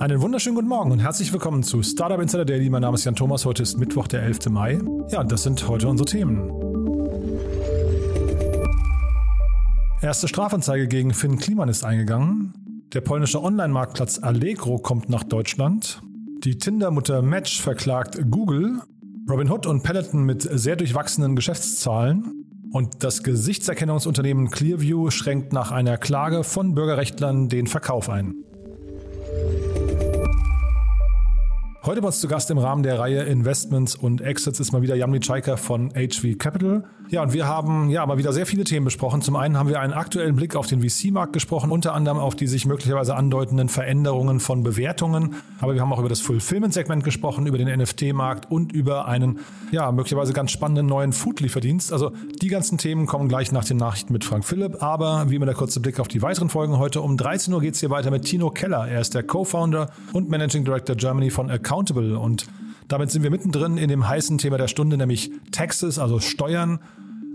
Einen wunderschönen guten Morgen und herzlich willkommen zu Startup Insider Daily. Mein Name ist Jan Thomas. Heute ist Mittwoch, der 11. Mai. Ja, das sind heute unsere Themen. Erste Strafanzeige gegen Finn Kliman ist eingegangen. Der polnische Online-Marktplatz Allegro kommt nach Deutschland. Die Tinder-Mutter Match verklagt Google. Robinhood und Peloton mit sehr durchwachsenen Geschäftszahlen. Und das Gesichtserkennungsunternehmen Clearview schränkt nach einer Klage von Bürgerrechtlern den Verkauf ein. Heute bei uns zu Gast im Rahmen der Reihe Investments und Exits ist mal wieder Jan Mitschaiker von HV Capital. Ja, und wir haben ja mal wieder sehr viele Themen besprochen. Zum einen haben wir einen aktuellen Blick auf den VC-Markt gesprochen, unter anderem auf die sich möglicherweise andeutenden Veränderungen von Bewertungen. Aber wir haben auch über das Fulfillment-Segment gesprochen, über den NFT-Markt und über einen ja möglicherweise ganz spannenden neuen Food-Lieferdienst. Also die ganzen Themen kommen gleich nach den Nachrichten mit Frank Philipp. Aber wie immer der kurze Blick auf die weiteren Folgen heute. Um 13 Uhr geht es hier weiter mit Tino Keller. Er ist der Co-Founder und Managing Director Germany von Accountable und damit sind wir mittendrin in dem heißen Thema der Stunde, nämlich Taxes, also Steuern.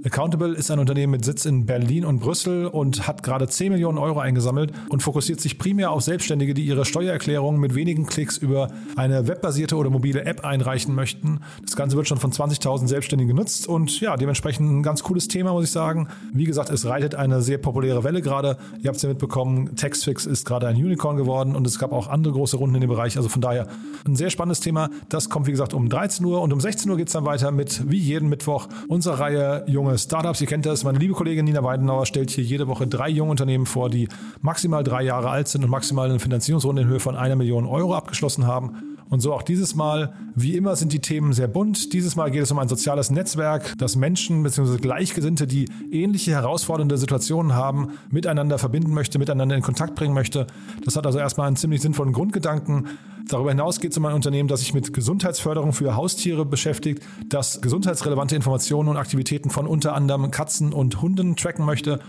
Accountable ist ein Unternehmen mit Sitz in Berlin und Brüssel und hat gerade 10 Millionen Euro eingesammelt und fokussiert sich primär auf Selbstständige, die ihre Steuererklärungen mit wenigen Klicks über eine webbasierte oder mobile App einreichen möchten. Das Ganze wird schon von 20.000 Selbstständigen genutzt und ja, dementsprechend ein ganz cooles Thema, muss ich sagen. Wie gesagt, es reitet eine sehr populäre Welle gerade. Ihr habt es ja mitbekommen, Taxfix ist gerade ein Unicorn geworden und es gab auch andere große Runden in dem Bereich. Also von daher ein sehr spannendes Thema. Das kommt, wie gesagt, um 13 Uhr und um 16 Uhr geht es dann weiter mit, wie jeden Mittwoch, unserer Reihe Junge Startups. Ihr kennt das. Meine liebe Kollegin Nina Weidenauer stellt hier jede Woche drei junge Unternehmen vor, die maximal drei Jahre alt sind und maximal eine Finanzierungsrunde in Höhe von einer Million Euro abgeschlossen haben. Und so auch dieses Mal. Wie immer sind die Themen sehr bunt. Dieses Mal geht es um ein soziales Netzwerk, das Menschen bzw. Gleichgesinnte, die ähnliche herausfordernde Situationen haben, miteinander verbinden möchte, miteinander in Kontakt bringen möchte. Das hat also erstmal einen ziemlich sinnvollen Grundgedanken. Darüber hinaus geht es um ein Unternehmen, das sich mit Gesundheitsförderung für Haustiere beschäftigt, das gesundheitsrelevante Informationen und Aktivitäten von unter anderem Katzen und Hunden tracken möchte.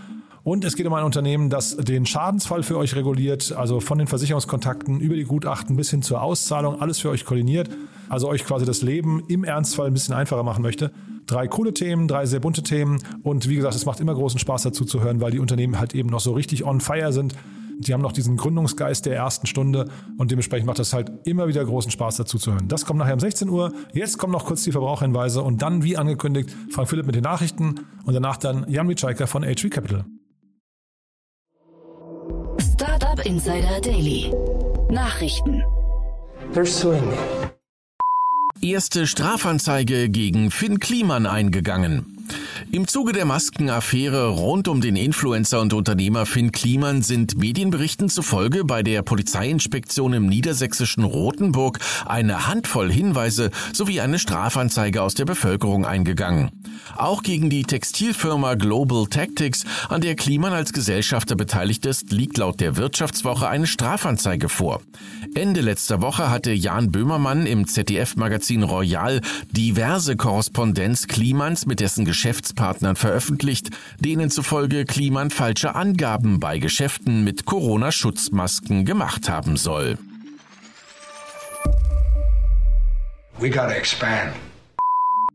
Und es geht um ein Unternehmen, das den Schadensfall für euch reguliert, also von den Versicherungskontakten über die Gutachten bis hin zur Auszahlung, alles für euch koordiniert, also euch quasi das Leben im Ernstfall ein bisschen einfacher machen möchte. Drei coole Themen, drei sehr bunte Themen und wie gesagt, es macht immer großen Spaß dazu zu hören, weil die Unternehmen halt eben noch so richtig on fire sind. Die haben noch diesen Gründungsgeist der ersten Stunde und dementsprechend macht es halt immer wieder großen Spaß dazu zu hören. Das kommt nachher um 16 Uhr. Jetzt kommen noch kurz die Verbraucherhinweise und dann, wie angekündigt, Frank Philipp mit den Nachrichten und danach dann Jan Mitschaiker von HV Capital. Startup Insider Daily. Nachrichten. Erste Strafanzeige gegen Finn Kliman eingegangen. Im Zuge der Maskenaffäre rund um den Influencer und Unternehmer Finn Kliman sind Medienberichten zufolge bei der Polizeiinspektion im niedersächsischen Rothenburg eine Handvoll Hinweise sowie eine Strafanzeige aus der Bevölkerung eingegangen. Auch gegen die Textilfirma Global Tactics, an der Kliman als Gesellschafter beteiligt ist, liegt laut der Wirtschaftswoche eine Strafanzeige vor. Ende letzter Woche hatte Jan Böhmermann im ZDF-Magazin Royal diverse Korrespondenz Klimans mit dessen Geschäftspartnern veröffentlicht, denen zufolge Kliman falsche Angaben bei Geschäften mit Corona-Schutzmasken gemacht haben soll. We gotta expand.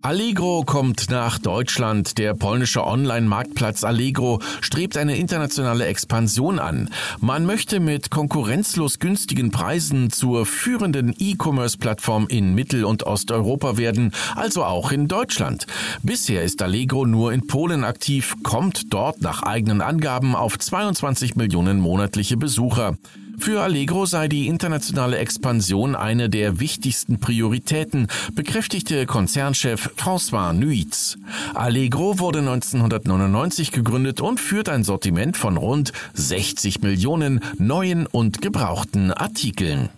Allegro kommt nach Deutschland. Der polnische Online-Marktplatz Allegro strebt eine internationale Expansion an. Man möchte mit konkurrenzlos günstigen Preisen zur führenden E-Commerce-Plattform in Mittel- und Osteuropa werden, also auch in Deutschland. Bisher ist Allegro nur in Polen aktiv, kommt dort nach eigenen Angaben auf 22 Millionen monatliche Besucher. Für Allegro sei die internationale Expansion eine der wichtigsten Prioritäten, bekräftigte Konzernchef François Nuitz. Allegro wurde 1999 gegründet und führt ein Sortiment von rund 60 Millionen neuen und gebrauchten Artikeln.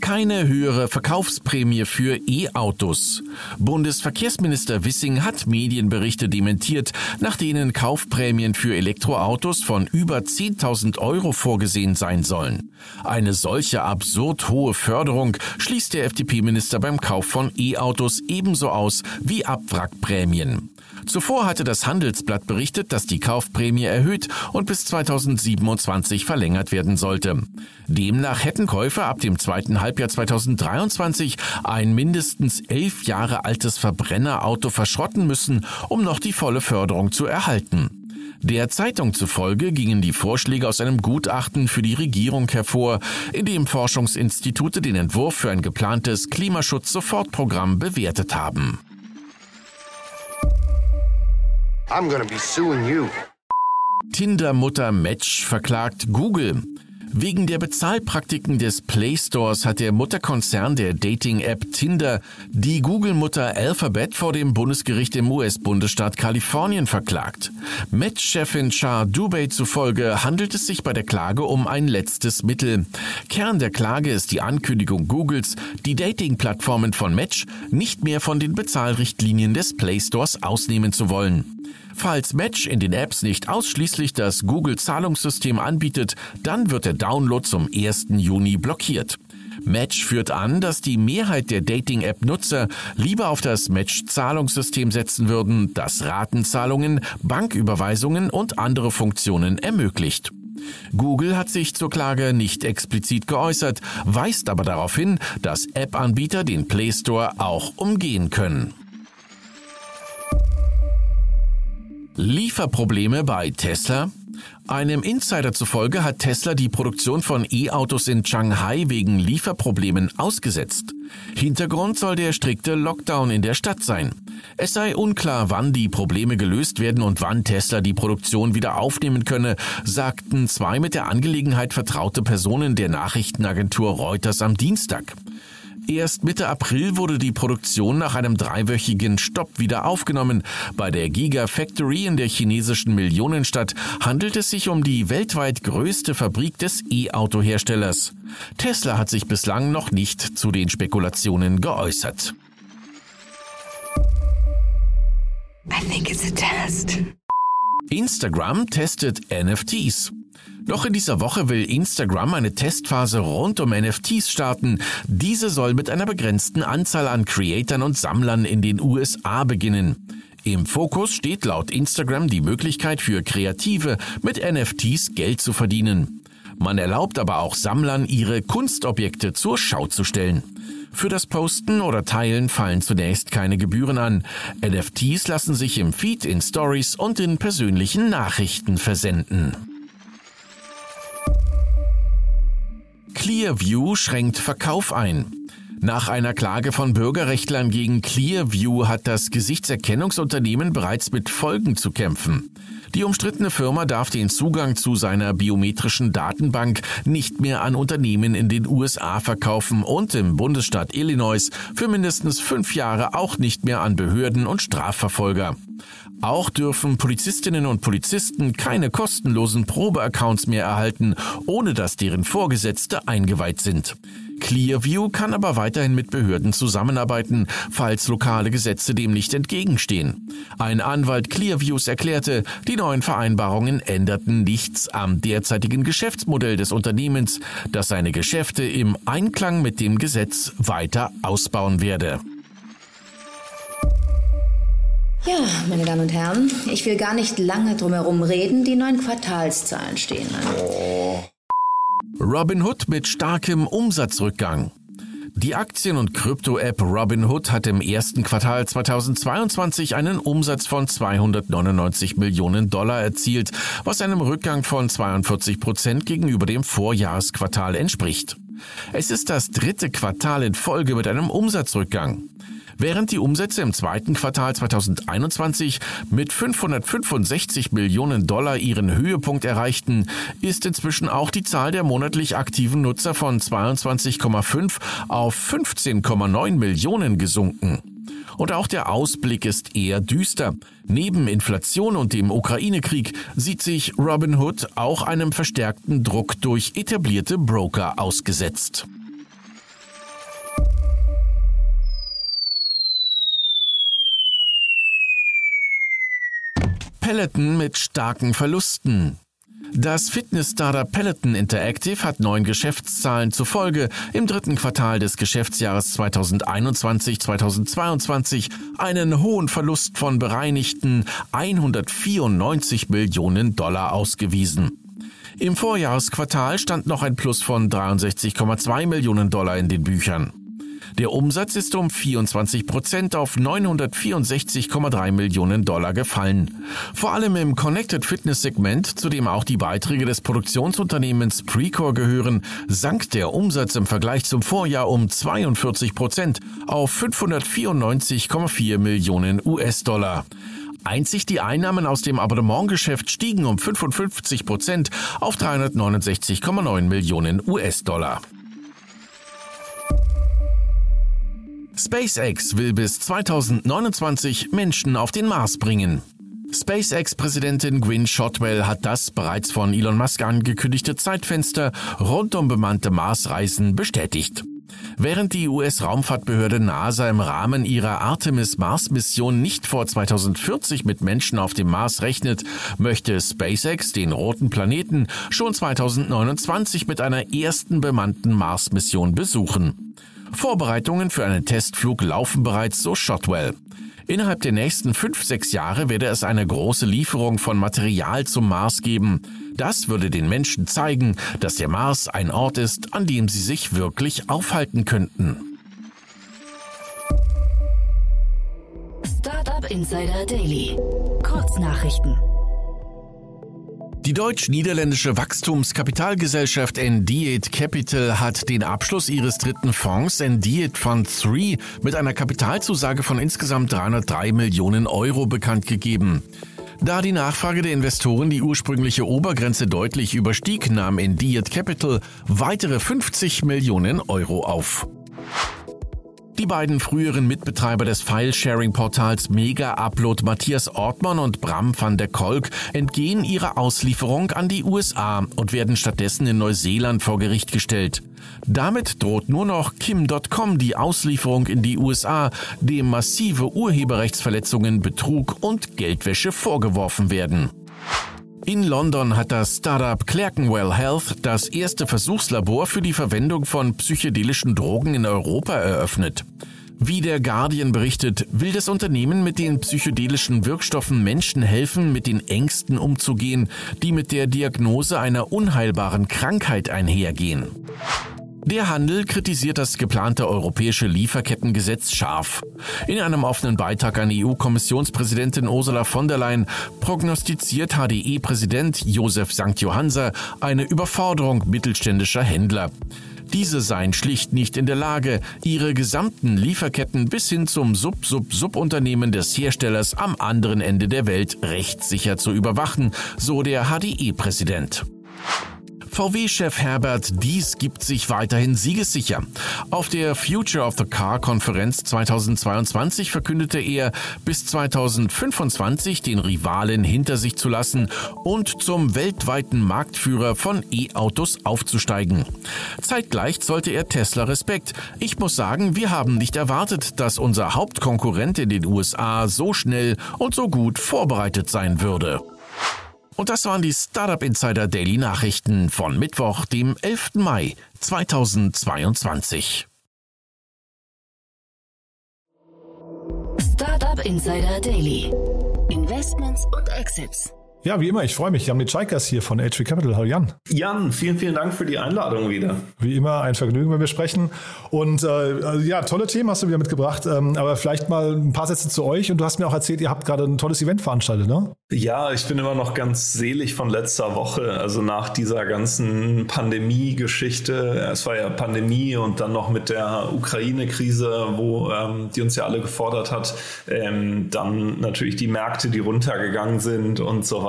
Keine höhere Verkaufsprämie für E-Autos. Bundesverkehrsminister Wissing hat Medienberichte dementiert, nach denen Kaufprämien für Elektroautos von über 10.000 Euro vorgesehen sein sollen. Eine solche absurd hohe Förderung schließt der FDP-Minister beim Kauf von E-Autos ebenso aus wie Abwrackprämien. Zuvor hatte das Handelsblatt berichtet, dass die Kaufprämie erhöht und bis 2027 verlängert werden sollte. Demnach hätten Käufer ab dem zweiten Halbjahr 2023 ein mindestens elf Jahre altes Verbrennerauto verschrotten müssen, um noch die volle Förderung zu erhalten. Der Zeitung zufolge gingen die Vorschläge aus einem Gutachten für die Regierung hervor, in dem Forschungsinstitute den Entwurf für ein geplantes Klimaschutz-Sofortprogramm bewertet haben. I'm gonna be suing you. Tinder-Mutter Match verklagt Google. Wegen der Bezahlpraktiken des Play Stores hat der Mutterkonzern der Dating-App Tinder die Google-Mutter Alphabet vor dem Bundesgericht im US-Bundesstaat Kalifornien verklagt. Match-Chefin Char Dubey zufolge handelt es sich bei der Klage um ein letztes Mittel. Kern der Klage ist die Ankündigung Googles, die Dating-Plattformen von Match nicht mehr von den Bezahlrichtlinien des Play Stores ausnehmen zu wollen. Falls Match in den Apps nicht ausschließlich das Google-Zahlungssystem anbietet, dann wird der Download zum 1. Juni blockiert. Match führt an, dass die Mehrheit der Dating-App-Nutzer lieber auf das Match-Zahlungssystem setzen würden, das Ratenzahlungen, Banküberweisungen und andere Funktionen ermöglicht. Google hat sich zur Klage nicht explizit geäußert, weist aber darauf hin, dass App-Anbieter den Play Store auch umgehen können. Lieferprobleme bei Tesla? Einem Insider zufolge hat Tesla die Produktion von E-Autos in Shanghai wegen Lieferproblemen ausgesetzt. Hintergrund soll der strikte Lockdown in der Stadt sein. Es sei unklar, wann die Probleme gelöst werden und wann Tesla die Produktion wieder aufnehmen könne, sagten zwei mit der Angelegenheit vertraute Personen der Nachrichtenagentur Reuters am Dienstag. Erst Mitte April wurde die Produktion nach einem dreiwöchigen Stopp wieder aufgenommen. Bei der Gigafactory in der chinesischen Millionenstadt handelt es sich um die weltweit größte Fabrik des E-Auto-Herstellers. Tesla hat sich bislang noch nicht zu den Spekulationen geäußert. I think it's a test. Instagram testet NFTs. Noch in dieser Woche will Instagram eine Testphase rund um NFTs starten. Diese soll mit einer begrenzten Anzahl an Creatern und Sammlern in den USA beginnen. Im Fokus steht laut Instagram die Möglichkeit für Kreative mit NFTs Geld zu verdienen. Man erlaubt aber auch Sammlern, ihre Kunstobjekte zur Schau zu stellen. Für das Posten oder Teilen fallen zunächst keine Gebühren an. NFTs lassen sich im Feed, in Stories und in persönlichen Nachrichten versenden. Clearview schränkt Verkauf ein. Nach einer Klage von Bürgerrechtlern gegen Clearview hat das Gesichtserkennungsunternehmen bereits mit Folgen zu kämpfen. Die umstrittene Firma darf den Zugang zu seiner biometrischen Datenbank nicht mehr an Unternehmen in den USA verkaufen und im Bundesstaat Illinois für mindestens fünf Jahre auch nicht mehr an Behörden und Strafverfolger. Auch dürfen Polizistinnen und Polizisten keine kostenlosen Probeaccounts mehr erhalten, ohne dass deren Vorgesetzte eingeweiht sind. Clearview kann aber weiterhin mit Behörden zusammenarbeiten, falls lokale Gesetze dem nicht entgegenstehen. Ein Anwalt Clearviews erklärte, die neuen Vereinbarungen änderten nichts am derzeitigen Geschäftsmodell des Unternehmens, das seine Geschäfte im Einklang mit dem Gesetz weiter ausbauen werde. Ja, meine Damen und Herren, ich will gar nicht lange drumherum reden. Die neuen Quartalszahlen stehen an. Robinhood mit starkem Umsatzrückgang. Die Aktien- und Krypto-App Robinhood hat im ersten Quartal 2022 einen Umsatz von 299 Millionen Dollar erzielt, was einem Rückgang von 42 Prozent gegenüber dem Vorjahresquartal entspricht. Es ist das dritte Quartal in Folge mit einem Umsatzrückgang. Während die Umsätze im zweiten Quartal 2021 mit 565 Millionen Dollar ihren Höhepunkt erreichten, ist inzwischen auch die Zahl der monatlich aktiven Nutzer von 22,5 auf 15,9 Millionen gesunken. Und auch der Ausblick ist eher düster. Neben Inflation und dem Ukraine-Krieg sieht sich Robinhood auch einem verstärkten Druck durch etablierte Broker ausgesetzt. Peloton mit starken Verlusten. Das Fitness-Startup Peloton Interactive hat neuen Geschäftszahlen zufolge im dritten Quartal des Geschäftsjahres 2021-2022 einen hohen Verlust von bereinigten 194 Millionen Dollar ausgewiesen. Im Vorjahresquartal stand noch ein Plus von 63,2 Millionen Dollar in den Büchern. Der Umsatz ist um 24 Prozent auf 964,3 Millionen Dollar gefallen. Vor allem im Connected Fitness Segment, zu dem auch die Beiträge des Produktionsunternehmens Precor gehören, sank der Umsatz im Vergleich zum Vorjahr um 42 Prozent auf 594,4 Millionen US-Dollar. Einzig die Einnahmen aus dem Abonnementgeschäft stiegen um 55 Prozent auf 369,9 Millionen US-Dollar. SpaceX will bis 2029 Menschen auf den Mars bringen. SpaceX-Präsidentin Gwynne Shotwell hat das bereits von Elon Musk angekündigte Zeitfenster rund um bemannte Marsreisen bestätigt. Während die US-Raumfahrtbehörde NASA im Rahmen ihrer Artemis-Mars-Mission nicht vor 2040 mit Menschen auf dem Mars rechnet, möchte SpaceX den roten Planeten schon 2029 mit einer ersten bemannten Mars-Mission besuchen. Vorbereitungen für einen Testflug laufen bereits, so Shotwell. Innerhalb der nächsten fünf, sechs Jahre werde es eine große Lieferung von Material zum Mars geben. Das würde den Menschen zeigen, dass der Mars ein Ort ist, an dem sie sich wirklich aufhalten könnten. Startup Insider Daily. Kurznachrichten. Die deutsch-niederländische Wachstumskapitalgesellschaft Endiet Capital hat den Abschluss ihres dritten Fonds Endiet Fund 3 mit einer Kapitalzusage von insgesamt 303 Millionen Euro bekannt gegeben. Da die Nachfrage der Investoren die ursprüngliche Obergrenze deutlich überstieg, nahm Endiet Capital weitere 50 Millionen Euro auf. Die beiden früheren Mitbetreiber des File-Sharing-Portals Mega Upload Matthias Ortmann und Bram van der Kolk entgehen ihrer Auslieferung an die USA und werden stattdessen in Neuseeland vor Gericht gestellt. Damit droht nur noch Kim.com die Auslieferung in die USA, dem massive Urheberrechtsverletzungen, Betrug und Geldwäsche vorgeworfen werden. In London hat das Startup Clerkenwell Health das erste Versuchslabor für die Verwendung von psychedelischen Drogen in Europa eröffnet. Wie der Guardian berichtet, will das Unternehmen mit den psychedelischen Wirkstoffen Menschen helfen, mit den Ängsten umzugehen, die mit der Diagnose einer unheilbaren Krankheit einhergehen. Der Handel kritisiert das geplante europäische Lieferkettengesetz scharf. In einem offenen Beitrag an EU-Kommissionspräsidentin Ursula von der Leyen prognostiziert HDE-Präsident Josef St. Johansa eine Überforderung mittelständischer Händler. Diese seien schlicht nicht in der Lage, ihre gesamten Lieferketten bis hin zum Sub-Sub-Subunternehmen des Herstellers am anderen Ende der Welt rechtssicher zu überwachen, so der HDE-Präsident. VW-Chef Herbert Dies gibt sich weiterhin siegessicher. Auf der Future of the Car Konferenz 2022 verkündete er, bis 2025 den Rivalen hinter sich zu lassen und zum weltweiten Marktführer von E-Autos aufzusteigen. Zeitgleich sollte er Tesla Respekt. Ich muss sagen, wir haben nicht erwartet, dass unser Hauptkonkurrent in den USA so schnell und so gut vorbereitet sein würde. Und das waren die Startup Insider Daily Nachrichten von Mittwoch, dem 11. Mai 2022. Startup Insider Daily. Investments und Exits. Ja, wie immer, ich freue mich. Jan Mitschaikas hier von HV Capital. Hallo Jan. Jan, vielen, vielen Dank für die Einladung wieder. Wie immer ein Vergnügen, wenn wir sprechen. Und äh, ja, tolle Themen hast du wieder mitgebracht. Ähm, aber vielleicht mal ein paar Sätze zu euch. Und du hast mir auch erzählt, ihr habt gerade ein tolles Event veranstaltet, ne? Ja, ich bin immer noch ganz selig von letzter Woche. Also nach dieser ganzen Pandemie-Geschichte. Es war ja Pandemie und dann noch mit der Ukraine-Krise, wo ähm, die uns ja alle gefordert hat. Ähm, dann natürlich die Märkte, die runtergegangen sind und so weiter.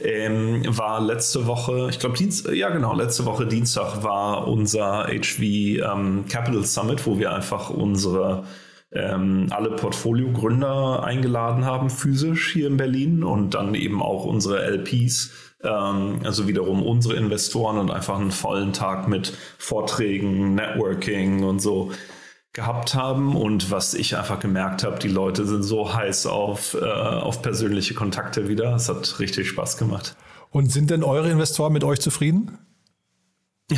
Ähm, war letzte Woche, ich glaube, Dienst, ja genau, letzte Woche Dienstag war unser HV ähm, Capital Summit, wo wir einfach unsere ähm, alle Portfolio-Gründer eingeladen haben, physisch hier in Berlin und dann eben auch unsere LPs, ähm, also wiederum unsere Investoren und einfach einen vollen Tag mit Vorträgen, Networking und so gehabt haben und was ich einfach gemerkt habe, die Leute sind so heiß auf, äh, auf persönliche Kontakte wieder. Es hat richtig Spaß gemacht. Und sind denn eure Investoren mit euch zufrieden?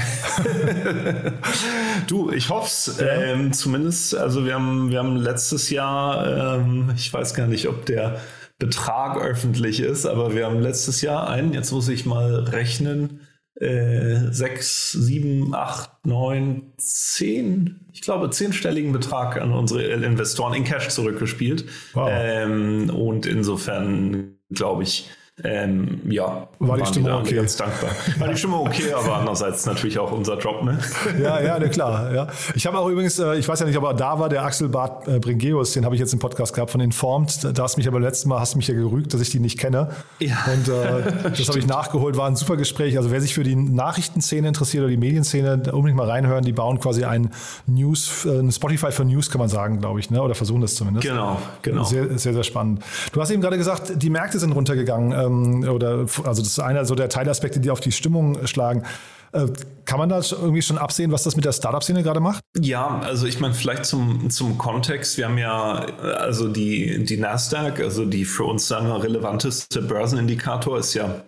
du, ich hoffe es. Ja. Ähm, zumindest, also wir haben, wir haben letztes Jahr, ähm, ich weiß gar nicht, ob der Betrag öffentlich ist, aber wir haben letztes Jahr einen, jetzt muss ich mal rechnen, äh, sechs, sieben, acht, neun, zehn, ich glaube, zehnstelligen Betrag an unsere Investoren in Cash zurückgespielt. Wow. Ähm, und insofern glaube ich, ähm, ja, war die Stimme okay. Ganz dankbar. War die Stimme okay, aber andererseits natürlich auch unser Job, ne? Ja, ja, ne, klar. Ja. Ich habe auch übrigens, äh, ich weiß ja nicht, aber da war der Axel Bart äh, Bringeus, den habe ich jetzt im Podcast gehabt von Informed. Da hast mich aber letztes Mal hast mich ja gerügt, dass ich die nicht kenne. Ja. Und äh, das habe ich nachgeholt, war ein super Gespräch. Also wer sich für die Nachrichtenszene interessiert oder die Medienszene, unbedingt mal reinhören. Die bauen quasi ein News, äh, ein Spotify für News, kann man sagen, glaube ich, ne? Oder versuchen das zumindest. Genau, genau. Sehr, sehr, sehr spannend. Du hast eben gerade gesagt, die Märkte sind runtergegangen ähm, oder also das ist einer so der Teilaspekte, die auf die Stimmung schlagen. Äh, kann man da irgendwie schon absehen, was das mit der Startup-Szene gerade macht? Ja, also ich meine, vielleicht zum, zum Kontext. Wir haben ja also die, die Nasdaq, also die für uns sagen wir, relevanteste Börsenindikator ist ja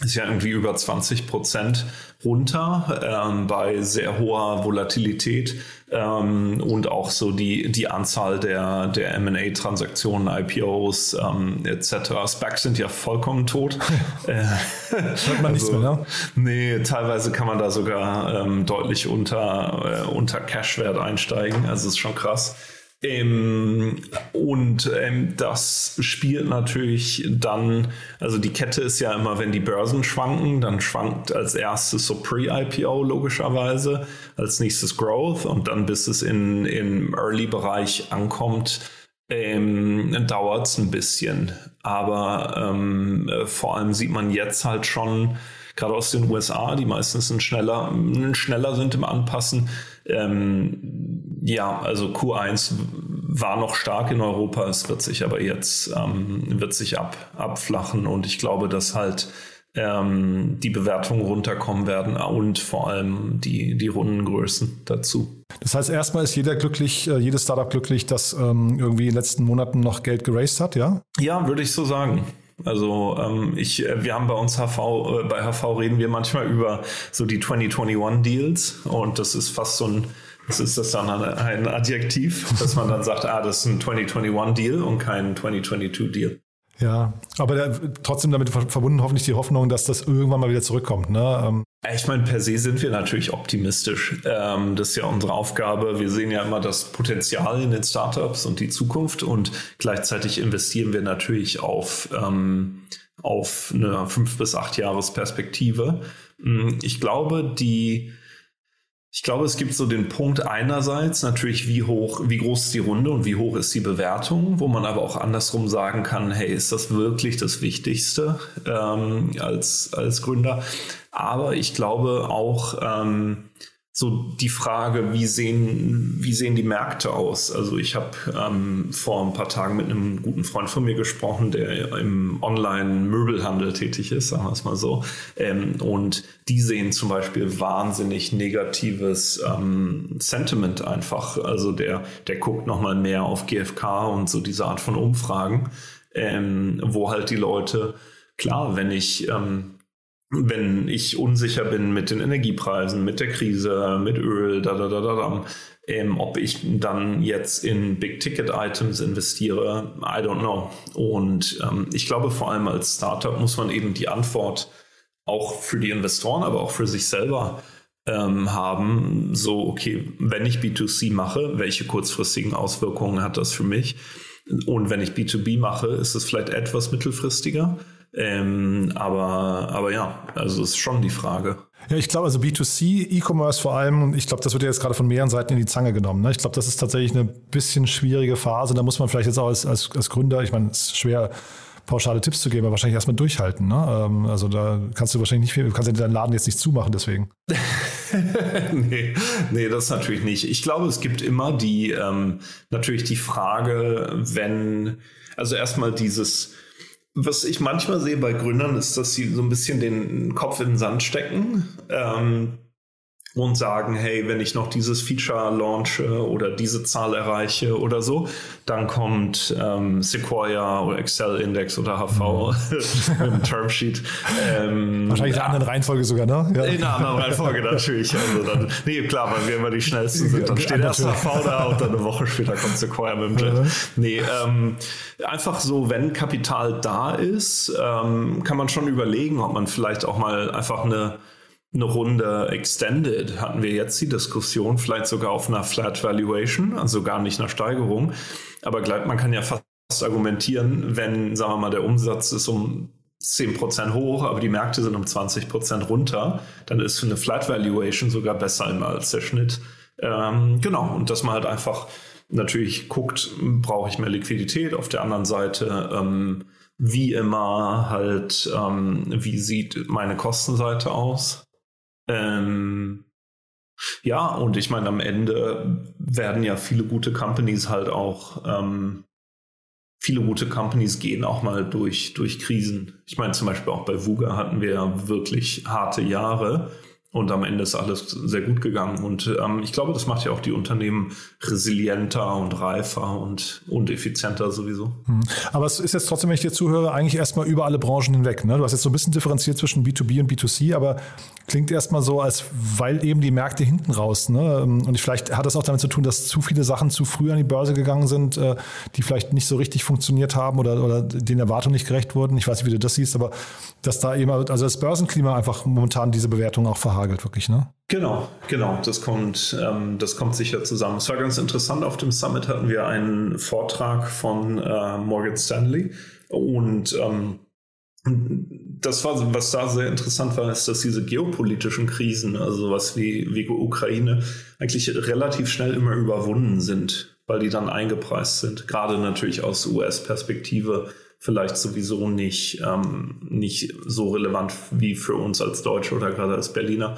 ist ja irgendwie über 20 Prozent runter ähm, bei sehr hoher Volatilität ähm, und auch so die, die Anzahl der, der MA-Transaktionen, IPOs ähm, etc. Specs sind ja vollkommen tot. äh, Hört man nichts also, mehr, ne? Nee, teilweise kann man da sogar ähm, deutlich unter, äh, unter Cashwert einsteigen. Also ist schon krass. Ähm, und ähm, das spielt natürlich dann, also die Kette ist ja immer, wenn die Börsen schwanken, dann schwankt als erstes so Pre-IPO logischerweise, als nächstes Growth und dann bis es in, im Early-Bereich ankommt, ähm, dauert es ein bisschen. Aber ähm, vor allem sieht man jetzt halt schon, gerade aus den USA, die meistens sind schneller, schneller sind im Anpassen, ähm, ja, also Q1 war noch stark in Europa, es wird sich aber jetzt ähm, wird sich ab, abflachen und ich glaube, dass halt ähm, die Bewertungen runterkommen werden und vor allem die, die Rundengrößen dazu. Das heißt, erstmal ist jeder glücklich, äh, jedes Startup glücklich, das ähm, irgendwie in den letzten Monaten noch Geld geraced hat, ja? Ja, würde ich so sagen. Also ähm, ich, äh, wir haben bei uns HV, äh, bei HV reden wir manchmal über so die 2021 Deals und das ist fast so ein das ist das dann ein Adjektiv, dass man dann sagt, ah, das ist ein 2021 Deal und kein 2022 Deal. Ja, aber der, trotzdem damit verbunden hoffentlich die Hoffnung, dass das irgendwann mal wieder zurückkommt. Ne? Ähm. Ich meine, per se sind wir natürlich optimistisch. Ähm, das ist ja unsere Aufgabe. Wir sehen ja immer das Potenzial in den Startups und die Zukunft und gleichzeitig investieren wir natürlich auf, ähm, auf eine fünf bis acht Jahres Perspektive. Hm, ich glaube, die ich glaube, es gibt so den Punkt einerseits natürlich, wie hoch, wie groß ist die Runde und wie hoch ist die Bewertung, wo man aber auch andersrum sagen kann, hey, ist das wirklich das Wichtigste ähm, als, als Gründer? Aber ich glaube auch, ähm, so die Frage, wie sehen, wie sehen die Märkte aus? Also ich habe ähm, vor ein paar Tagen mit einem guten Freund von mir gesprochen, der im Online-Möbelhandel tätig ist, sagen wir es mal so. Ähm, und die sehen zum Beispiel wahnsinnig negatives ähm, Sentiment einfach. Also der, der guckt nochmal mehr auf GfK und so diese Art von Umfragen, ähm, wo halt die Leute, klar, wenn ich ähm, wenn ich unsicher bin mit den Energiepreisen, mit der Krise, mit Öl, da, da, da, da, da ähm, ob ich dann jetzt in Big-Ticket-Items investiere, I don't know. Und ähm, ich glaube, vor allem als Startup muss man eben die Antwort auch für die Investoren, aber auch für sich selber ähm, haben. So, okay, wenn ich B2C mache, welche kurzfristigen Auswirkungen hat das für mich? Und wenn ich B2B mache, ist es vielleicht etwas mittelfristiger. Ähm, aber, aber ja, also ist schon die Frage. Ja, ich glaube, also B2C, E-Commerce vor allem, ich glaube, das wird ja jetzt gerade von mehreren Seiten in die Zange genommen. Ne? Ich glaube, das ist tatsächlich eine bisschen schwierige Phase. Da muss man vielleicht jetzt auch als, als, als Gründer, ich meine, es ist schwer, pauschale Tipps zu geben, aber wahrscheinlich erstmal durchhalten. Ne? Ähm, also da kannst du wahrscheinlich nicht viel, du kannst ja deinen Laden jetzt nicht zumachen, deswegen. nee, nee, das natürlich nicht. Ich glaube, es gibt immer die, ähm, natürlich die Frage, wenn, also erstmal dieses, was ich manchmal sehe bei Gründern, ist, dass sie so ein bisschen den Kopf in den Sand stecken. Ähm, und sagen, hey, wenn ich noch dieses Feature launche oder diese Zahl erreiche oder so, dann kommt ähm, Sequoia oder Excel Index oder HV mit einem Termsheet. Ähm, Wahrscheinlich in einer anderen Reihenfolge sogar, ne? Ja. In einer anderen Reihenfolge natürlich. Also dann, nee, klar, weil wir immer die schnellsten sind. Dann steht erst HV da und dann eine Woche später kommt Sequoia mit dem Jet. Nee, ähm, einfach so, wenn Kapital da ist, ähm, kann man schon überlegen, ob man vielleicht auch mal einfach eine eine Runde Extended hatten wir jetzt die Diskussion, vielleicht sogar auf einer Flat Valuation, also gar nicht einer Steigerung. Aber man kann ja fast argumentieren, wenn, sagen wir mal, der Umsatz ist um 10% hoch, aber die Märkte sind um 20% runter, dann ist eine Flat Valuation sogar besser als der Schnitt. Ähm, genau, und dass man halt einfach natürlich guckt, brauche ich mehr Liquidität. Auf der anderen Seite, ähm, wie immer, halt, ähm, wie sieht meine Kostenseite aus? Ähm, ja, und ich meine, am Ende werden ja viele gute Companies halt auch, ähm, viele gute Companies gehen auch mal durch, durch Krisen. Ich meine, zum Beispiel auch bei Vuga hatten wir ja wirklich harte Jahre. Und am Ende ist alles sehr gut gegangen. Und ähm, ich glaube, das macht ja auch die Unternehmen resilienter und reifer und, und effizienter sowieso. Hm. Aber es ist jetzt trotzdem, wenn ich dir zuhöre, eigentlich erstmal über alle Branchen hinweg. Ne? Du hast jetzt so ein bisschen differenziert zwischen B2B und B2C, aber klingt erstmal so, als weil eben die Märkte hinten raus. Ne? Und vielleicht hat das auch damit zu tun, dass zu viele Sachen zu früh an die Börse gegangen sind, äh, die vielleicht nicht so richtig funktioniert haben oder, oder den Erwartungen nicht gerecht wurden. Ich weiß nicht, wie du das siehst, aber dass da eben, also das Börsenklima einfach momentan diese Bewertung auch verhagelt, wirklich, ne? Genau, genau, das kommt, ähm, das kommt sicher zusammen. Es war ganz interessant, auf dem Summit hatten wir einen Vortrag von äh, Morgan Stanley und ähm, das war, was da sehr interessant war, ist, dass diese geopolitischen Krisen, also was wie, wie Ukraine, eigentlich relativ schnell immer überwunden sind, weil die dann eingepreist sind. Gerade natürlich aus US-Perspektive vielleicht sowieso nicht, ähm, nicht so relevant wie für uns als Deutsche oder gerade als Berliner.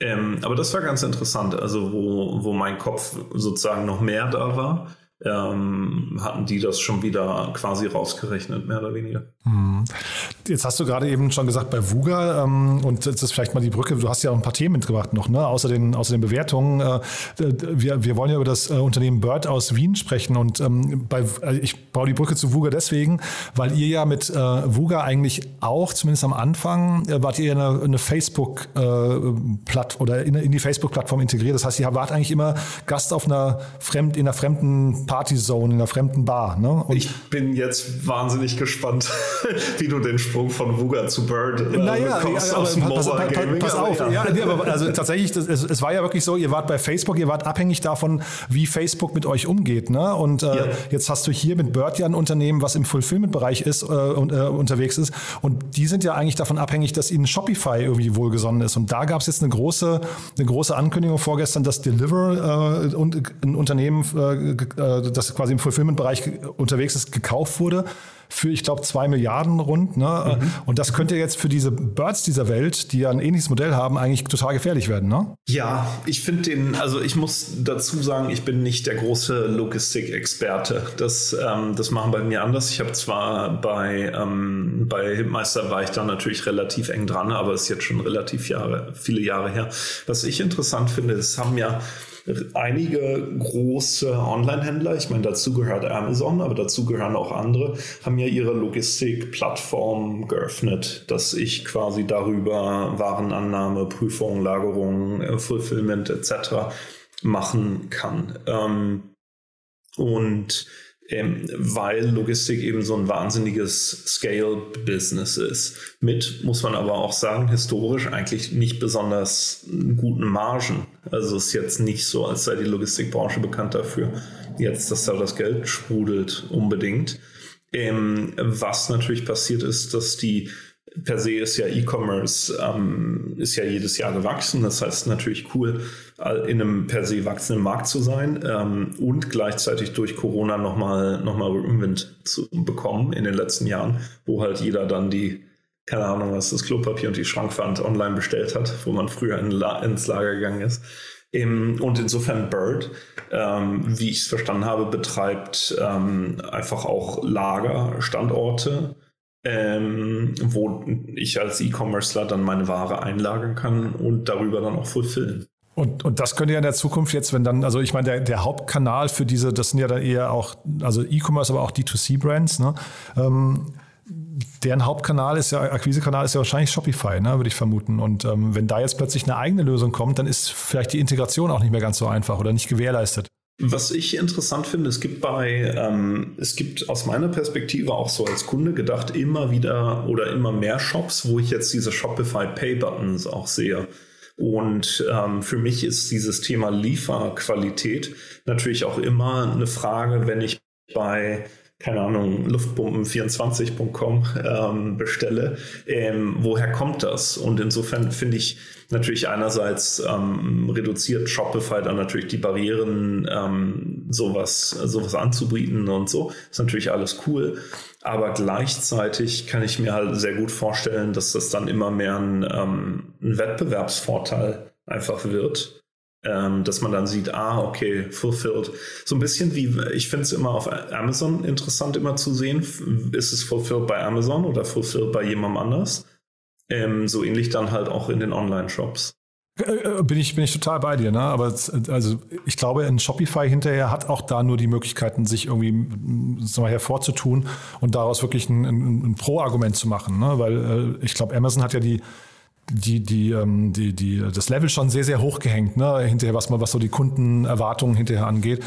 Ähm, aber das war ganz interessant, also wo, wo mein Kopf sozusagen noch mehr da war ähm, hatten die das schon wieder quasi rausgerechnet, mehr oder weniger. Hm. Jetzt hast du gerade eben schon gesagt bei VUGA ähm, und das ist vielleicht mal die Brücke, du hast ja auch ein paar Themen mitgebracht noch, ne? außer, den, außer den Bewertungen. Äh, wir, wir wollen ja über das äh, Unternehmen Bird aus Wien sprechen und ähm, bei, äh, ich baue die Brücke zu VUGA deswegen, weil ihr ja mit äh, VUGA eigentlich auch, zumindest am Anfang, äh, wart ihr eine, eine Facebook-Plattform oder in, in die Facebook-Plattform integriert. Das heißt, ihr wart eigentlich immer Gast auf einer fremd, in einer fremden Partyzone in einer fremden Bar. Ne? ich bin jetzt wahnsinnig gespannt, wie du den Sprung von Wuga zu Bird äh, naja, bekommst ja, aus dem pass, Gaming. Pass, pass auf, ja. ja aber also tatsächlich, das, es, es, war ja wirklich so, ihr wart bei Facebook, ihr wart abhängig davon, wie Facebook mit euch umgeht. Ne? Und äh, jetzt hast du hier mit Bird ja ein Unternehmen, was im Fulfillment-Bereich ist äh, und äh, unterwegs ist. Und die sind ja eigentlich davon abhängig, dass ihnen Shopify irgendwie wohlgesonnen ist. Und da gab es jetzt eine große, eine große Ankündigung vorgestern, dass Deliver äh, und ein Unternehmen äh, äh, das quasi im Fulfillment-Bereich unterwegs ist, gekauft wurde für, ich glaube, zwei Milliarden rund. Ne? Mhm. Und das könnte jetzt für diese Birds dieser Welt, die ja ein ähnliches Modell haben, eigentlich total gefährlich werden. Ne? Ja, ich finde den, also ich muss dazu sagen, ich bin nicht der große Logistikexperte. Das, ähm, das machen bei mir anders. Ich habe zwar bei, ähm, bei Hitmeister war ich da natürlich relativ eng dran, aber es ist jetzt schon relativ Jahre, viele Jahre her. Was ich interessant finde, es haben ja einige große Online-Händler, ich meine, dazu gehört Amazon, aber dazu gehören auch andere, haben ja ihre Logistikplattform geöffnet, dass ich quasi darüber Warenannahme, Prüfung, Lagerung, äh, Fulfillment etc. machen kann. Ähm, und ähm, weil Logistik eben so ein wahnsinniges Scale-Business ist. Mit, muss man aber auch sagen, historisch eigentlich nicht besonders guten Margen. Also es ist jetzt nicht so, als sei die Logistikbranche bekannt dafür, jetzt, dass da das Geld sprudelt unbedingt. Ähm, was natürlich passiert ist, dass die per se ist ja E-Commerce ähm, ist ja jedes Jahr gewachsen. Das heißt natürlich cool, in einem per se wachsenden Markt zu sein ähm, und gleichzeitig durch Corona nochmal noch mal Rückenwind zu bekommen in den letzten Jahren, wo halt jeder dann die, keine Ahnung, was das Klopapier und die Schrankwand online bestellt hat, wo man früher in La ins Lager gegangen ist. Ähm, und insofern Bird, ähm, wie ich es verstanden habe, betreibt ähm, einfach auch Lagerstandorte ähm, wo ich als E-Commercer dann meine Ware einlagern kann und darüber dann auch fulfillen. Und, und das könnte ja in der Zukunft jetzt, wenn dann, also ich meine, der, der Hauptkanal für diese, das sind ja dann eher auch, also E-Commerce, aber auch D2C-Brands, ne? Ähm, deren Hauptkanal ist ja, Akquisekanal ist ja wahrscheinlich Shopify, ne, würde ich vermuten. Und ähm, wenn da jetzt plötzlich eine eigene Lösung kommt, dann ist vielleicht die Integration auch nicht mehr ganz so einfach oder nicht gewährleistet. Was ich interessant finde, es gibt bei, ähm, es gibt aus meiner Perspektive auch so als Kunde gedacht immer wieder oder immer mehr Shops, wo ich jetzt diese Shopify Pay Buttons auch sehe. Und ähm, für mich ist dieses Thema Lieferqualität natürlich auch immer eine Frage, wenn ich bei keine Ahnung, Luftbomben24.com ähm, bestelle, ähm, woher kommt das? Und insofern finde ich natürlich einerseits ähm, reduziert Shopify dann natürlich die Barrieren, ähm, sowas, sowas anzubieten und so. Ist natürlich alles cool. Aber gleichzeitig kann ich mir halt sehr gut vorstellen, dass das dann immer mehr ein, ähm, ein Wettbewerbsvorteil einfach wird ähm, dass man dann sieht, ah, okay, fulfilled. So ein bisschen wie, ich finde es immer auf Amazon interessant immer zu sehen, ist es fulfilled bei Amazon oder fulfilled bei jemandem anders? Ähm, so ähnlich dann halt auch in den Online-Shops. Äh, äh, bin ich, bin ich total bei dir, ne? Aber also ich glaube, ein Shopify hinterher hat auch da nur die Möglichkeiten, sich irgendwie sagen wir, hervorzutun und daraus wirklich ein, ein, ein Pro-Argument zu machen. Ne? Weil äh, ich glaube, Amazon hat ja die, die, die, ähm, die, die, das Level schon sehr, sehr hoch gehängt, ne? hinterher, was, was so die Kundenerwartungen hinterher angeht.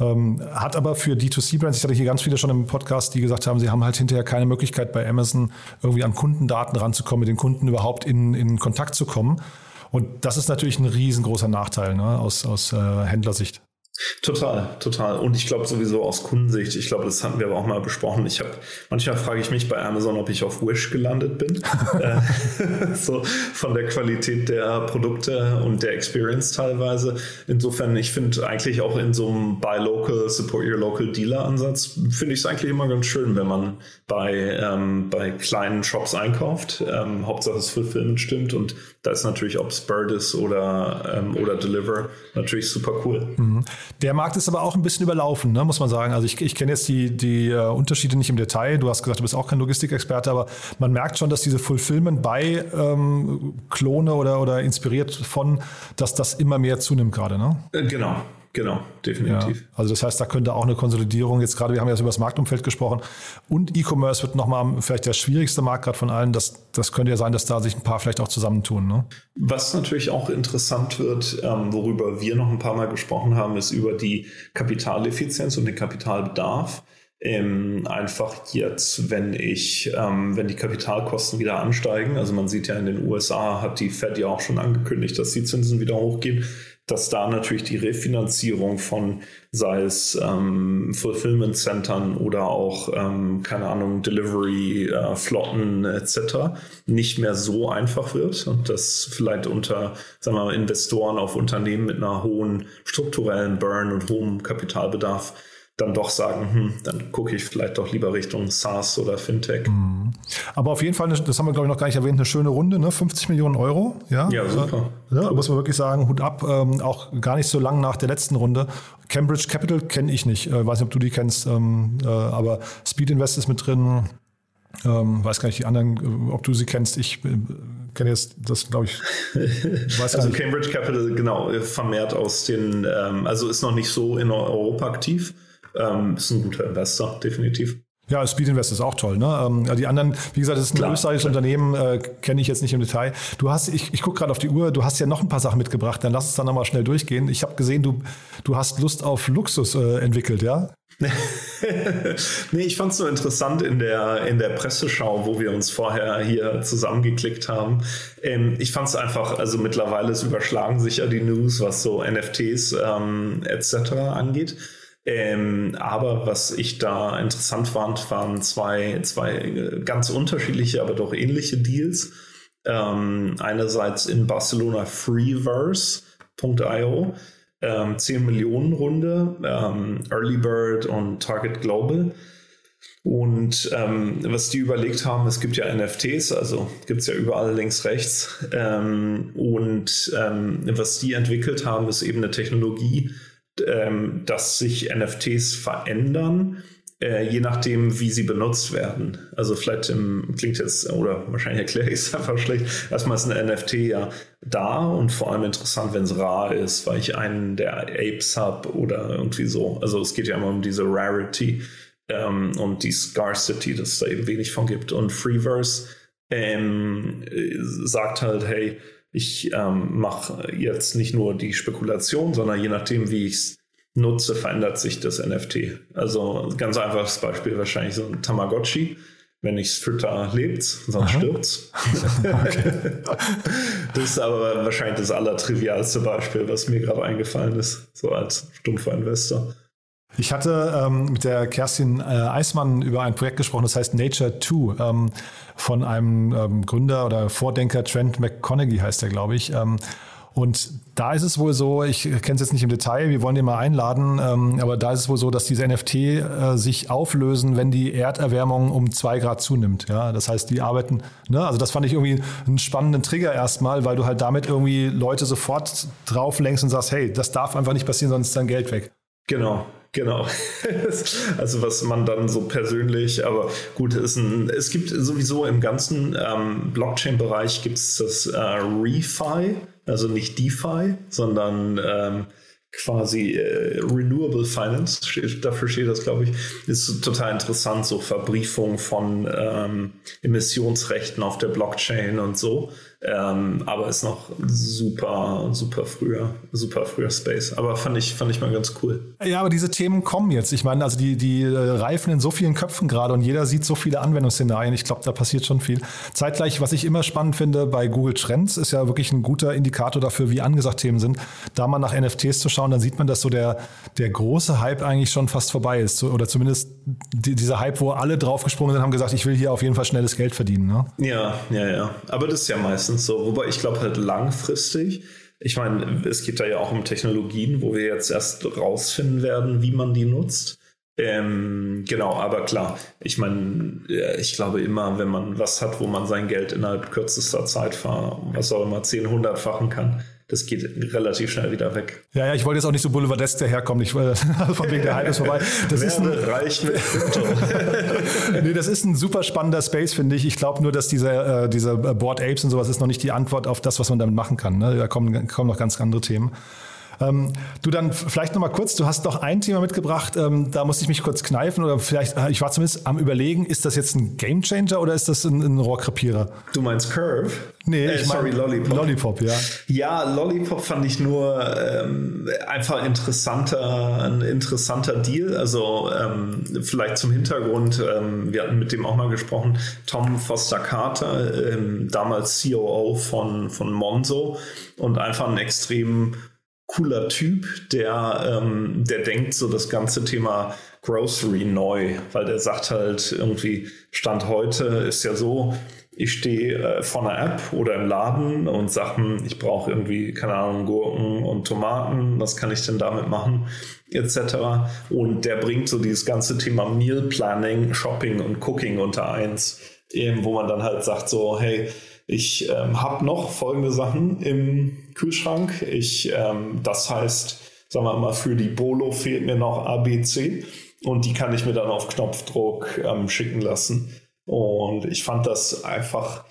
Ähm, hat aber für D2C-Brands, ich hatte hier ganz viele schon im Podcast, die gesagt haben, sie haben halt hinterher keine Möglichkeit bei Amazon irgendwie an Kundendaten ranzukommen, mit den Kunden überhaupt in, in Kontakt zu kommen. Und das ist natürlich ein riesengroßer Nachteil ne? aus, aus äh, Händlersicht. Total, total. Und ich glaube sowieso aus Kundensicht, ich glaube, das hatten wir aber auch mal besprochen. Ich habe, manchmal frage ich mich bei Amazon, ob ich auf Wish gelandet bin. Äh, so von der Qualität der Produkte und der Experience teilweise. Insofern, ich finde eigentlich auch in so einem Buy Local, Support Your Local Dealer Ansatz, finde ich es eigentlich immer ganz schön, wenn man bei, ähm, bei kleinen Shops einkauft. Ähm, Hauptsache das Fulfillment stimmt und da ist natürlich, ob es Bird ist oder, ähm, oder Deliver, natürlich super cool. Mhm. Der Markt ist aber auch ein bisschen überlaufen, ne, muss man sagen. Also ich, ich kenne jetzt die, die uh, Unterschiede nicht im Detail. Du hast gesagt, du bist auch kein Logistikexperte, aber man merkt schon, dass diese Fulfillment bei ähm, Klone oder, oder inspiriert von, dass das immer mehr zunimmt gerade. Ne? Äh, genau, Genau, definitiv. Ja, also das heißt, da könnte auch eine Konsolidierung, jetzt gerade, wir haben ja über das Marktumfeld gesprochen und E-Commerce wird nochmal vielleicht der schwierigste Markt gerade von allen. Das, das könnte ja sein, dass da sich ein paar vielleicht auch zusammentun. Ne? Was natürlich auch interessant wird, ähm, worüber wir noch ein paar Mal gesprochen haben, ist über die Kapitaleffizienz und den Kapitalbedarf. Ähm, einfach jetzt, wenn ich, ähm, wenn die Kapitalkosten wieder ansteigen, also man sieht ja in den USA hat die Fed ja auch schon angekündigt, dass die Zinsen wieder hochgehen dass da natürlich die Refinanzierung von, sei es ähm, Fulfillment-Centern oder auch, ähm, keine Ahnung, Delivery-Flotten äh, etc., nicht mehr so einfach wird und dass vielleicht unter, sagen wir mal, Investoren auf Unternehmen mit einer hohen strukturellen Burn und hohem Kapitalbedarf dann doch sagen, hm, dann gucke ich vielleicht doch lieber Richtung SaaS oder Fintech. Mhm. Aber auf jeden Fall, das haben wir glaube ich noch gar nicht erwähnt, eine schöne Runde, ne? 50 Millionen Euro. Ja, ja super. Ja, muss man wirklich sagen, Hut ab, ähm, auch gar nicht so lang nach der letzten Runde. Cambridge Capital kenne ich nicht, äh, weiß nicht, ob du die kennst, ähm, äh, aber Speed Invest ist mit drin. Ähm, weiß gar nicht, die anderen, äh, ob du sie kennst. Ich äh, kenne jetzt das, glaube ich. Weiß also Cambridge Capital, genau, vermehrt aus den, ähm, also ist noch nicht so in Europa aktiv ähm, ist ein guter Investor, definitiv. Ja, Speed Invest ist auch toll. Ne? Ähm, die anderen, wie gesagt, das ist ein klar, österreichisches klar. Unternehmen, äh, kenne ich jetzt nicht im Detail. Du hast, ich, ich gucke gerade auf die Uhr, du hast ja noch ein paar Sachen mitgebracht, dann lass uns dann nochmal schnell durchgehen. Ich habe gesehen, du, du hast Lust auf Luxus äh, entwickelt, ja? nee, ich fand es so interessant in der, in der Presseschau, wo wir uns vorher hier zusammengeklickt haben. Ähm, ich fand es einfach, also mittlerweile überschlagen sich ja die News, was so NFTs ähm, etc. angeht. Ähm, aber was ich da interessant fand, waren zwei, zwei äh, ganz unterschiedliche, aber doch ähnliche Deals. Ähm, einerseits in Barcelona Freeverse.io, ähm, 10 Millionen Runde, ähm, Early Bird und Target Global. Und ähm, was die überlegt haben, es gibt ja NFTs, also gibt es ja überall links, rechts. Ähm, und ähm, was die entwickelt haben, ist eben eine Technologie, ähm, dass sich NFTs verändern äh, je nachdem, wie sie benutzt werden. Also vielleicht im, klingt jetzt, oder wahrscheinlich erkläre ich es einfach schlecht, erstmal ist ein NFT ja da und vor allem interessant, wenn es rar ist, weil ich einen der Apes habe oder irgendwie so. Also es geht ja immer um diese Rarity ähm, und die Scarcity, dass es da eben wenig von gibt. Und Freeverse ähm, sagt halt, hey, ich ähm, mache jetzt nicht nur die Spekulation, sondern je nachdem, wie ich es nutze, verändert sich das NFT. Also ganz einfaches Beispiel wahrscheinlich so ein Tamagotchi. Wenn ich es fütter, lebt sonst stirbt es. das ist aber wahrscheinlich das allertrivialste Beispiel, was mir gerade eingefallen ist, so als stumpfer Investor. Ich hatte ähm, mit der Kerstin äh, Eismann über ein Projekt gesprochen, das heißt Nature 2, ähm, von einem ähm, Gründer oder Vordenker, Trent McConaughey heißt er, glaube ich. Ähm, und da ist es wohl so, ich kenne es jetzt nicht im Detail, wir wollen den mal einladen, ähm, aber da ist es wohl so, dass diese NFT äh, sich auflösen, wenn die Erderwärmung um zwei Grad zunimmt. Ja, das heißt, die arbeiten, ne? also das fand ich irgendwie einen spannenden Trigger erstmal, weil du halt damit irgendwie Leute sofort drauf lenkst und sagst, hey, das darf einfach nicht passieren, sonst ist dein Geld weg. Genau, Genau. also was man dann so persönlich, aber gut, ist ein, es gibt sowieso im ganzen ähm, Blockchain-Bereich gibt es das äh, ReFi, also nicht DeFi, sondern ähm, quasi äh, Renewable Finance, dafür steht das, glaube ich, ist total interessant, so Verbriefung von ähm, Emissionsrechten auf der Blockchain und so. Ähm, aber ist noch super, super früher, super früher Space. Aber fand ich, fand ich mal ganz cool. Ja, aber diese Themen kommen jetzt. Ich meine, also die, die äh, reifen in so vielen Köpfen gerade und jeder sieht so viele Anwendungsszenarien. Ich glaube, da passiert schon viel. Zeitgleich, was ich immer spannend finde bei Google Trends, ist ja wirklich ein guter Indikator dafür, wie angesagt Themen sind. Da mal nach NFTs zu schauen, dann sieht man, dass so der, der große Hype eigentlich schon fast vorbei ist. Oder zumindest die, dieser Hype, wo alle draufgesprungen sind, haben gesagt, ich will hier auf jeden Fall schnelles Geld verdienen. Ne? Ja, ja, ja. Aber das ist ja meistens meistens so. Wobei ich glaube halt langfristig, ich meine, es geht da ja auch um Technologien, wo wir jetzt erst rausfinden werden, wie man die nutzt. Ähm, genau, aber klar, ich meine, ich glaube immer, wenn man was hat, wo man sein Geld innerhalb kürzester Zeit, was auch immer, 10, 100-fachen kann, das geht relativ schnell wieder weg. Ja, ja, ich wollte jetzt auch nicht so boulevardesk daherkommen, ich, äh, von wegen der Hype ist vorbei. Das ist ein, reich mit nee, das ist ein super spannender Space, finde ich. Ich glaube nur, dass diese, äh, diese Board Apes und sowas ist noch nicht die Antwort auf das, was man damit machen kann. Ne? Da kommen, kommen noch ganz andere Themen. Ähm, du dann vielleicht noch mal kurz, du hast doch ein Thema mitgebracht, ähm, da musste ich mich kurz kneifen oder vielleicht, äh, ich war zumindest am überlegen, ist das jetzt ein Gamechanger oder ist das ein, ein Rohrkrepierer? Du meinst Curve? Nee, äh, ich sorry, mein, Lollipop. Lollipop, ja. Ja, Lollipop fand ich nur ähm, einfach interessanter, ein interessanter Deal. Also ähm, vielleicht zum Hintergrund, ähm, wir hatten mit dem auch mal gesprochen, Tom Foster Carter, ähm, damals COO von, von Monzo und einfach ein extrem cooler Typ, der, ähm, der denkt so das ganze Thema Grocery neu, weil der sagt halt irgendwie, Stand heute ist ja so, ich stehe äh, vor einer App oder im Laden und sage, hm, ich brauche irgendwie, keine Ahnung, Gurken und Tomaten, was kann ich denn damit machen, etc. Und der bringt so dieses ganze Thema Meal Planning, Shopping und Cooking unter eins, eben, wo man dann halt sagt so, hey, ich ähm, habe noch folgende Sachen im Kühlschrank. Ich, ähm, das heißt, sagen wir mal, für die Bolo fehlt mir noch ABC und die kann ich mir dann auf Knopfdruck ähm, schicken lassen. Und ich fand das einfach,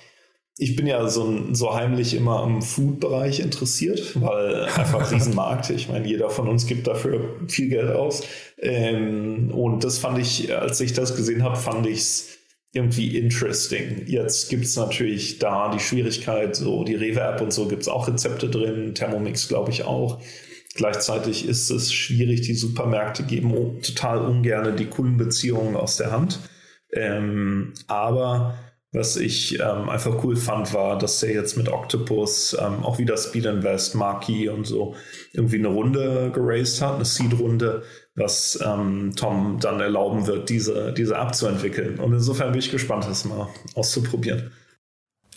ich bin ja so, so heimlich immer am Food-Bereich interessiert, weil einfach Riesenmarkt. Ich meine, jeder von uns gibt dafür viel Geld aus. Ähm, und das fand ich, als ich das gesehen habe, fand ich es irgendwie interesting. Jetzt gibt es natürlich da die Schwierigkeit, so die Rewe-App und so gibt es auch Rezepte drin, Thermomix glaube ich auch. Gleichzeitig ist es schwierig, die Supermärkte geben total ungern die Kundenbeziehungen aus der Hand. Ähm, aber was ich ähm, einfach cool fand, war, dass er jetzt mit Octopus ähm, auch wieder Speed Invest, Marquee und so irgendwie eine Runde geraced hat, eine Seed-Runde, was ähm, Tom dann erlauben wird, diese, diese abzuentwickeln. Und insofern bin ich gespannt, das mal auszuprobieren.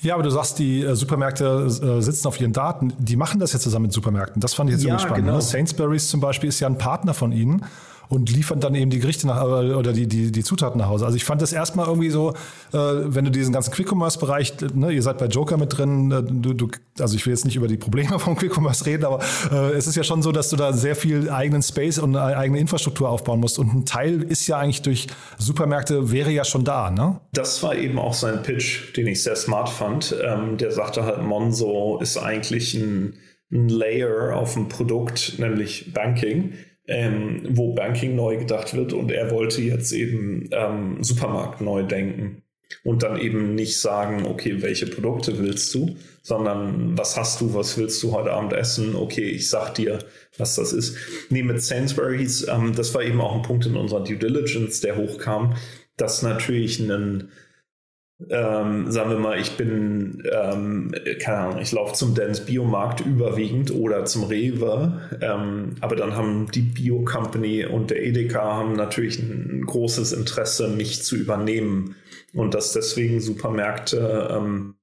Ja, aber du sagst, die äh, Supermärkte äh, sitzen auf ihren Daten. Die machen das ja zusammen mit Supermärkten. Das fand ich jetzt ja, irgendwie spannend. Ne? Genau. Sainsbury's zum Beispiel ist ja ein Partner von ihnen. Und liefern dann eben die Gerichte nach, oder die, die, die Zutaten nach Hause. Also ich fand das erstmal irgendwie so, äh, wenn du diesen ganzen Quick-Commerce-Bereich, ne, ihr seid bei Joker mit drin, äh, du, du, also ich will jetzt nicht über die Probleme vom Quick-Commerce reden, aber äh, es ist ja schon so, dass du da sehr viel eigenen Space und eigene Infrastruktur aufbauen musst. Und ein Teil ist ja eigentlich durch Supermärkte, wäre ja schon da, ne? Das war eben auch sein Pitch, den ich sehr smart fand. Ähm, der sagte halt, Monzo ist eigentlich ein, ein Layer auf dem Produkt, nämlich Banking ähm, wo Banking neu gedacht wird und er wollte jetzt eben ähm, Supermarkt neu denken und dann eben nicht sagen, okay, welche Produkte willst du, sondern was hast du, was willst du heute Abend essen? Okay, ich sag dir, was das ist. Nee, mit Sainsbury's, ähm, das war eben auch ein Punkt in unserer Due Diligence, der hochkam, dass natürlich ein ähm, sagen wir mal, ich bin, ähm, keine Ahnung, ich laufe zum Dance Biomarkt überwiegend oder zum Rewe, ähm, aber dann haben die Bio Company und der Edeka haben natürlich ein großes Interesse, mich zu übernehmen. Und dass deswegen Supermärkte ähm,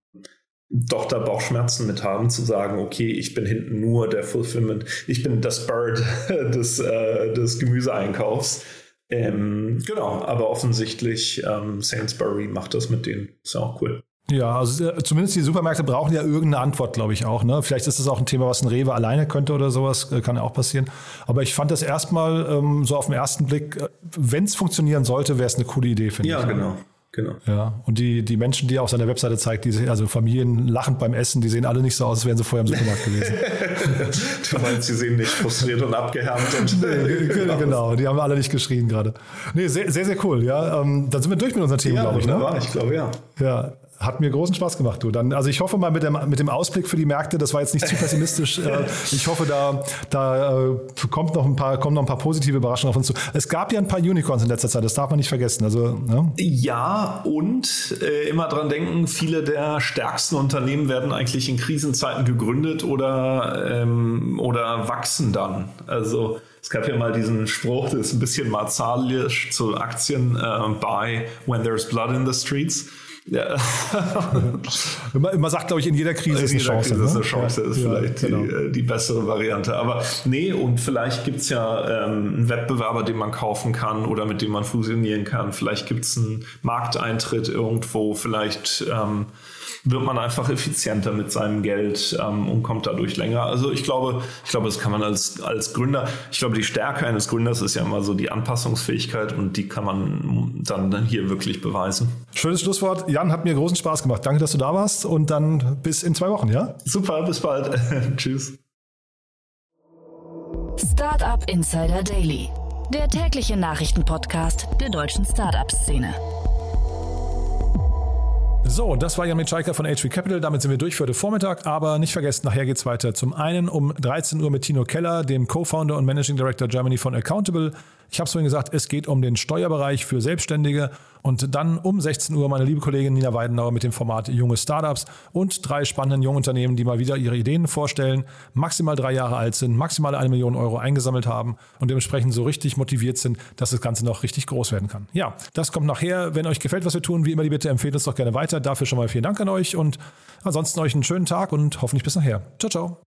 doch da Bauchschmerzen mit haben, zu sagen, okay, ich bin hinten nur der Fulfillment, ich bin das Bird des, äh, des Gemüseeinkaufs ähm, genau, aber offensichtlich ähm, Sainsbury macht das mit denen. Ist ja auch cool. Ja, also äh, zumindest die Supermärkte brauchen ja irgendeine Antwort, glaube ich auch. Ne? Vielleicht ist das auch ein Thema, was ein Rewe alleine könnte oder sowas, äh, kann ja auch passieren. Aber ich fand das erstmal ähm, so auf den ersten Blick, äh, wenn es funktionieren sollte, wäre es eine coole Idee, finde ja, ich. Ja, genau. Genau. Ja, und die, die Menschen, die er auf seiner Webseite zeigt, die, also Familien lachend beim Essen, die sehen alle nicht so aus, als wären sie vorher im Supermarkt gewesen. du meinst, sie sehen nicht frustriert und abgehärmt. Und nee, genau, die haben alle nicht geschrien gerade. Nee, sehr, sehr, sehr cool. Ja, ähm, dann sind wir durch mit unseren Themen, ja, glaube ich. Ne? Ich glaube, ja. Ja, hat mir großen Spaß gemacht, du. Dann, also ich hoffe mal mit dem, mit dem Ausblick für die Märkte, das war jetzt nicht zu pessimistisch. Äh, ich hoffe, da, da äh, kommt noch ein paar, kommen noch ein paar positive Überraschungen auf uns zu. Es gab ja ein paar Unicorns in letzter Zeit, das darf man nicht vergessen. Also, ne? Ja, und äh, immer dran denken, viele der stärksten Unternehmen werden eigentlich in Krisenzeiten gegründet oder, ähm, oder wachsen dann. Also es gab ja mal diesen Spruch, das ist ein bisschen martialisch zu Aktien, äh, buy when there's blood in the streets. Ja. man, sagt, glaube ich, in jeder Krise in ist eine Chance. Krise ne? ist eine Chance, ja, ist vielleicht ja, genau. die, äh, die, bessere Variante. Aber nee, und vielleicht gibt es ja ähm, einen Wettbewerber, den man kaufen kann oder mit dem man fusionieren kann. Vielleicht gibt es einen Markteintritt irgendwo, vielleicht ähm, wird man einfach effizienter mit seinem Geld ähm, und kommt dadurch länger. Also ich glaube, ich glaube, das kann man als, als Gründer, ich glaube, die Stärke eines Gründers ist ja immer so die Anpassungsfähigkeit und die kann man dann hier wirklich beweisen. Schönes Schlusswort. Jan, hat mir großen Spaß gemacht. Danke, dass du da warst und dann bis in zwei Wochen, ja? Super, bis bald. Tschüss. Startup Insider Daily, der tägliche Nachrichtenpodcast der deutschen Startup-Szene. So, das war Jan Mitschaiker von HV Capital. Damit sind wir durch für heute Vormittag. Aber nicht vergessen, nachher geht es weiter. Zum einen um 13 Uhr mit Tino Keller, dem Co-Founder und Managing Director Germany von Accountable. Ich habe es vorhin gesagt, es geht um den Steuerbereich für Selbstständige. Und dann um 16 Uhr meine liebe Kollegin Nina Weidenauer mit dem Format Junge Startups und drei spannenden Jungunternehmen, die mal wieder ihre Ideen vorstellen, maximal drei Jahre alt sind, maximal eine Million Euro eingesammelt haben und dementsprechend so richtig motiviert sind, dass das Ganze noch richtig groß werden kann. Ja, das kommt nachher. Wenn euch gefällt, was wir tun, wie immer die Bitte, empfehlt uns doch gerne weiter. Dafür schon mal vielen Dank an euch und ansonsten euch einen schönen Tag und hoffentlich bis nachher. Ciao, ciao.